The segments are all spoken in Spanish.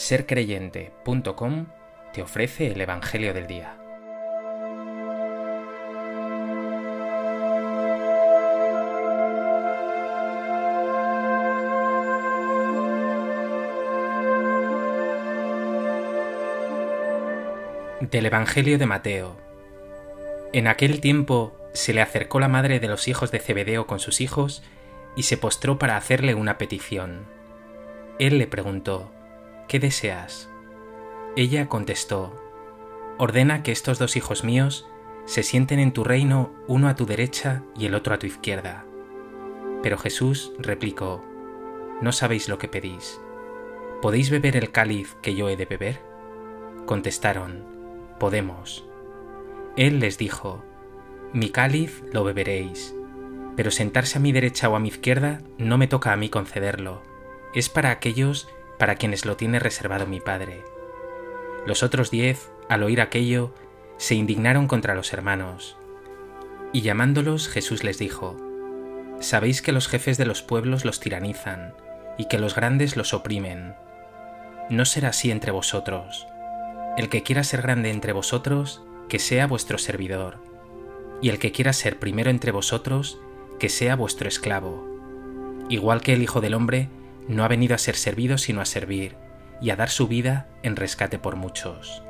sercreyente.com te ofrece el Evangelio del Día. Del Evangelio de Mateo. En aquel tiempo se le acercó la madre de los hijos de Zebedeo con sus hijos y se postró para hacerle una petición. Él le preguntó, ¿qué deseas? Ella contestó, Ordena que estos dos hijos míos se sienten en tu reino uno a tu derecha y el otro a tu izquierda. Pero Jesús replicó, No sabéis lo que pedís. ¿Podéis beber el cáliz que yo he de beber? Contestaron, Podemos. Él les dijo, Mi cáliz lo beberéis, pero sentarse a mi derecha o a mi izquierda no me toca a mí concederlo, es para aquellos para quienes lo tiene reservado mi Padre. Los otros diez, al oír aquello, se indignaron contra los hermanos. Y llamándolos Jesús les dijo, Sabéis que los jefes de los pueblos los tiranizan, y que los grandes los oprimen. No será así entre vosotros. El que quiera ser grande entre vosotros, que sea vuestro servidor, y el que quiera ser primero entre vosotros, que sea vuestro esclavo. Igual que el Hijo del Hombre no ha venido a ser servido sino a servir y a dar su vida en rescate por muchos.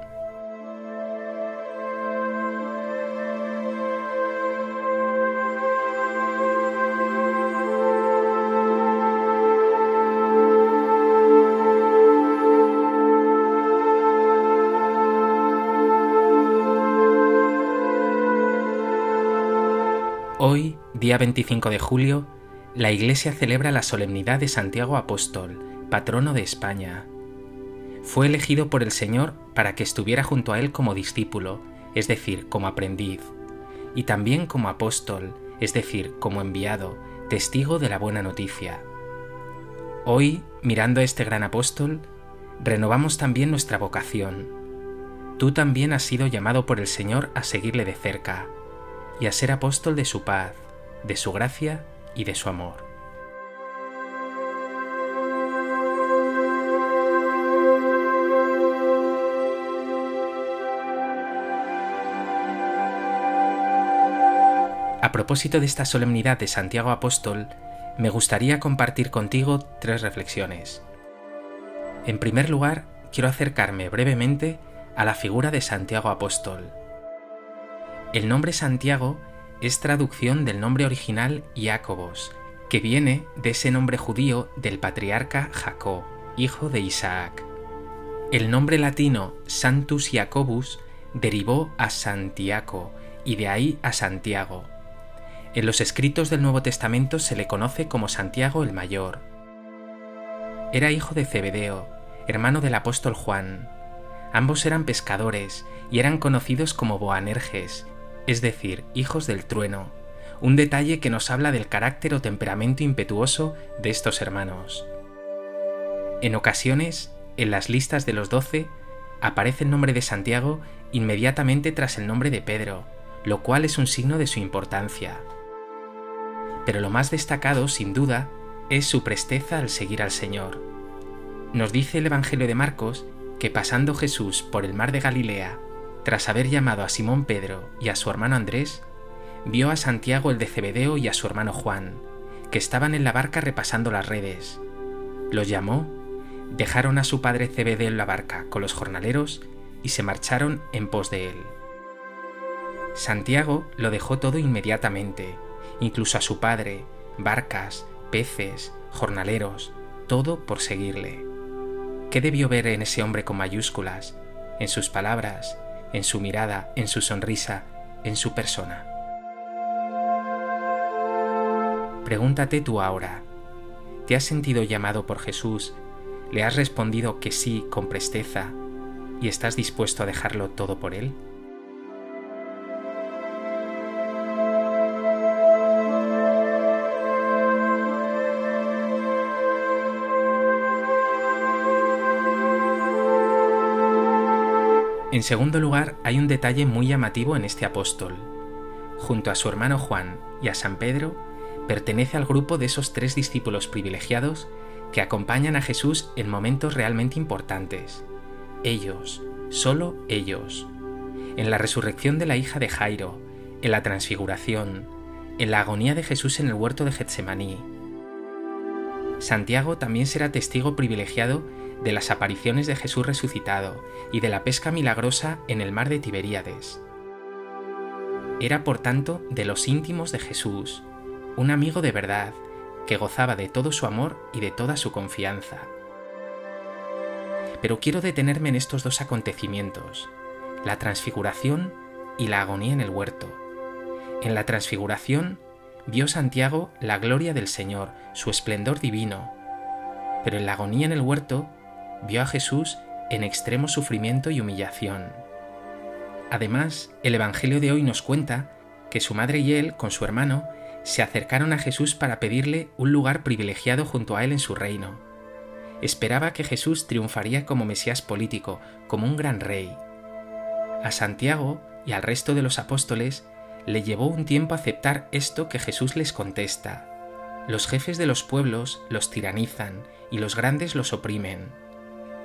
Hoy, día 25 de julio, la Iglesia celebra la solemnidad de Santiago Apóstol, patrono de España. Fue elegido por el Señor para que estuviera junto a Él como discípulo, es decir, como aprendiz, y también como apóstol, es decir, como enviado, testigo de la buena noticia. Hoy, mirando a este gran apóstol, renovamos también nuestra vocación. Tú también has sido llamado por el Señor a seguirle de cerca y a ser apóstol de su paz, de su gracia y de su amor. A propósito de esta solemnidad de Santiago Apóstol, me gustaría compartir contigo tres reflexiones. En primer lugar, quiero acercarme brevemente a la figura de Santiago Apóstol. El nombre Santiago es traducción del nombre original Jacobos, que viene de ese nombre judío del patriarca Jacob, hijo de Isaac. El nombre latino Santus Jacobus derivó a Santiago y de ahí a Santiago. En los escritos del Nuevo Testamento se le conoce como Santiago el Mayor. Era hijo de Zebedeo, hermano del apóstol Juan. Ambos eran pescadores y eran conocidos como Boanerges, es decir, hijos del trueno, un detalle que nos habla del carácter o temperamento impetuoso de estos hermanos. En ocasiones, en las listas de los doce, aparece el nombre de Santiago inmediatamente tras el nombre de Pedro, lo cual es un signo de su importancia. Pero lo más destacado, sin duda, es su presteza al seguir al Señor. Nos dice el Evangelio de Marcos que pasando Jesús por el mar de Galilea tras haber llamado a Simón Pedro y a su hermano Andrés, vio a Santiago el de Cebedeo y a su hermano Juan, que estaban en la barca repasando las redes. Los llamó, dejaron a su padre Cebedeo en la barca con los jornaleros y se marcharon en pos de él. Santiago lo dejó todo inmediatamente, incluso a su padre, barcas, peces, jornaleros, todo por seguirle. ¿Qué debió ver en ese hombre con mayúsculas, en sus palabras, en su mirada, en su sonrisa, en su persona. Pregúntate tú ahora, ¿te has sentido llamado por Jesús? ¿Le has respondido que sí con presteza y estás dispuesto a dejarlo todo por Él? En segundo lugar, hay un detalle muy llamativo en este apóstol. Junto a su hermano Juan y a San Pedro, pertenece al grupo de esos tres discípulos privilegiados que acompañan a Jesús en momentos realmente importantes. Ellos, solo ellos. En la resurrección de la hija de Jairo, en la transfiguración, en la agonía de Jesús en el huerto de Getsemaní. Santiago también será testigo privilegiado de las apariciones de Jesús resucitado y de la pesca milagrosa en el mar de Tiberíades. Era por tanto de los íntimos de Jesús, un amigo de verdad, que gozaba de todo su amor y de toda su confianza. Pero quiero detenerme en estos dos acontecimientos, la transfiguración y la agonía en el huerto. En la transfiguración vio Santiago la gloria del Señor, su esplendor divino, pero en la agonía en el huerto vio a Jesús en extremo sufrimiento y humillación. Además, el Evangelio de hoy nos cuenta que su madre y él, con su hermano, se acercaron a Jesús para pedirle un lugar privilegiado junto a él en su reino. Esperaba que Jesús triunfaría como Mesías político, como un gran rey. A Santiago y al resto de los apóstoles le llevó un tiempo aceptar esto que Jesús les contesta. Los jefes de los pueblos los tiranizan y los grandes los oprimen.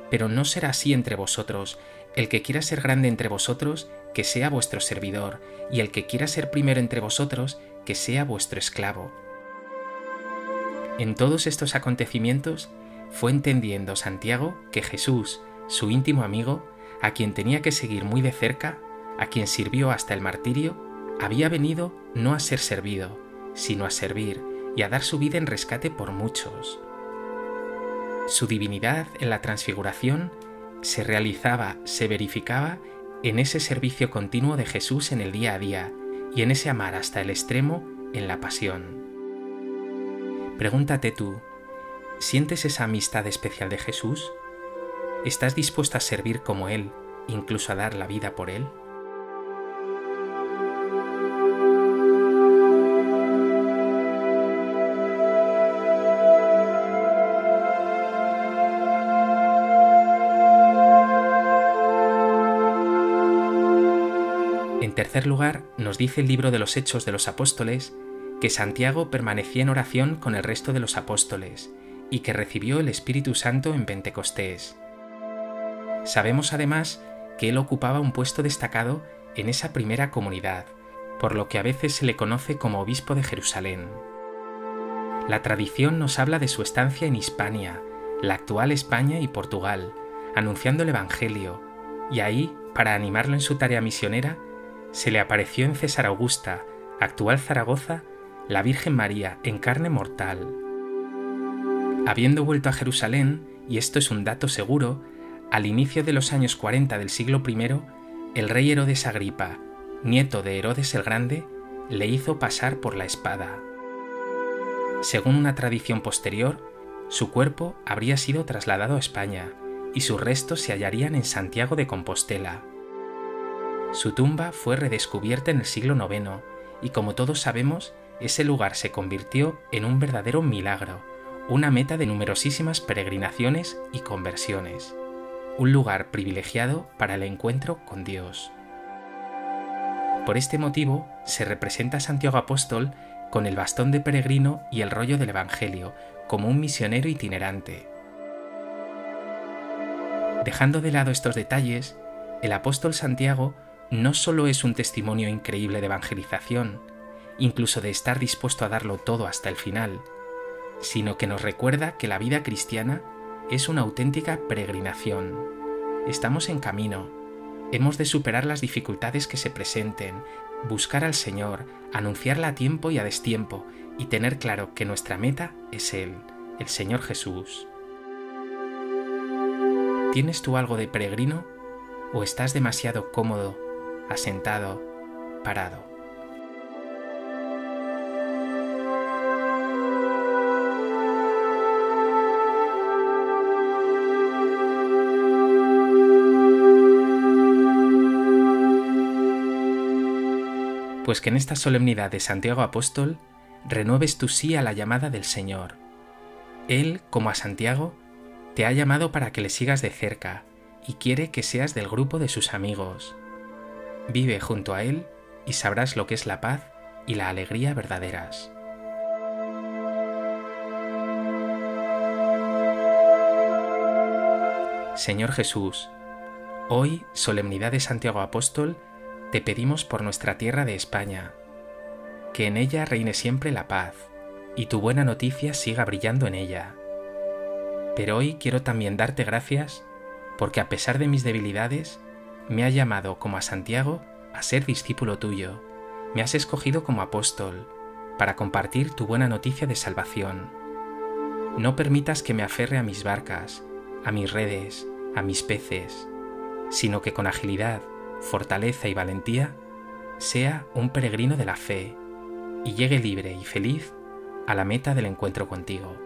Pero no será así entre vosotros. El que quiera ser grande entre vosotros, que sea vuestro servidor, y el que quiera ser primero entre vosotros, que sea vuestro esclavo. En todos estos acontecimientos fue entendiendo Santiago que Jesús, su íntimo amigo, a quien tenía que seguir muy de cerca, a quien sirvió hasta el martirio, había venido no a ser servido, sino a servir y a dar su vida en rescate por muchos. Su divinidad en la transfiguración se realizaba, se verificaba en ese servicio continuo de Jesús en el día a día y en ese amar hasta el extremo en la pasión. Pregúntate tú, ¿sientes esa amistad especial de Jesús? ¿Estás dispuesto a servir como Él, incluso a dar la vida por Él? Tercer lugar, nos dice el libro de los Hechos de los Apóstoles que Santiago permanecía en oración con el resto de los apóstoles y que recibió el Espíritu Santo en Pentecostés. Sabemos además que él ocupaba un puesto destacado en esa primera comunidad, por lo que a veces se le conoce como obispo de Jerusalén. La tradición nos habla de su estancia en Hispania, la actual España y Portugal, anunciando el Evangelio, y ahí, para animarlo en su tarea misionera, se le apareció en César Augusta, actual Zaragoza, la Virgen María en carne mortal. Habiendo vuelto a Jerusalén, y esto es un dato seguro, al inicio de los años 40 del siglo I, el rey Herodes Agripa, nieto de Herodes el Grande, le hizo pasar por la espada. Según una tradición posterior, su cuerpo habría sido trasladado a España y sus restos se hallarían en Santiago de Compostela. Su tumba fue redescubierta en el siglo IX y como todos sabemos, ese lugar se convirtió en un verdadero milagro, una meta de numerosísimas peregrinaciones y conversiones, un lugar privilegiado para el encuentro con Dios. Por este motivo se representa a Santiago Apóstol con el bastón de peregrino y el rollo del Evangelio, como un misionero itinerante. Dejando de lado estos detalles, el apóstol Santiago no solo es un testimonio increíble de evangelización, incluso de estar dispuesto a darlo todo hasta el final, sino que nos recuerda que la vida cristiana es una auténtica peregrinación. Estamos en camino, hemos de superar las dificultades que se presenten, buscar al Señor, anunciarla a tiempo y a destiempo, y tener claro que nuestra meta es Él, el Señor Jesús. ¿Tienes tú algo de peregrino? ¿O estás demasiado cómodo asentado, parado. Pues que en esta solemnidad de Santiago Apóstol renueves tu sí a la llamada del Señor. Él, como a Santiago, te ha llamado para que le sigas de cerca y quiere que seas del grupo de sus amigos. Vive junto a Él y sabrás lo que es la paz y la alegría verdaderas. Señor Jesús, hoy, solemnidad de Santiago Apóstol, te pedimos por nuestra tierra de España, que en ella reine siempre la paz y tu buena noticia siga brillando en ella. Pero hoy quiero también darte gracias porque a pesar de mis debilidades, me has llamado como a Santiago a ser discípulo tuyo, me has escogido como apóstol para compartir tu buena noticia de salvación. No permitas que me aferre a mis barcas, a mis redes, a mis peces, sino que con agilidad, fortaleza y valentía sea un peregrino de la fe y llegue libre y feliz a la meta del encuentro contigo.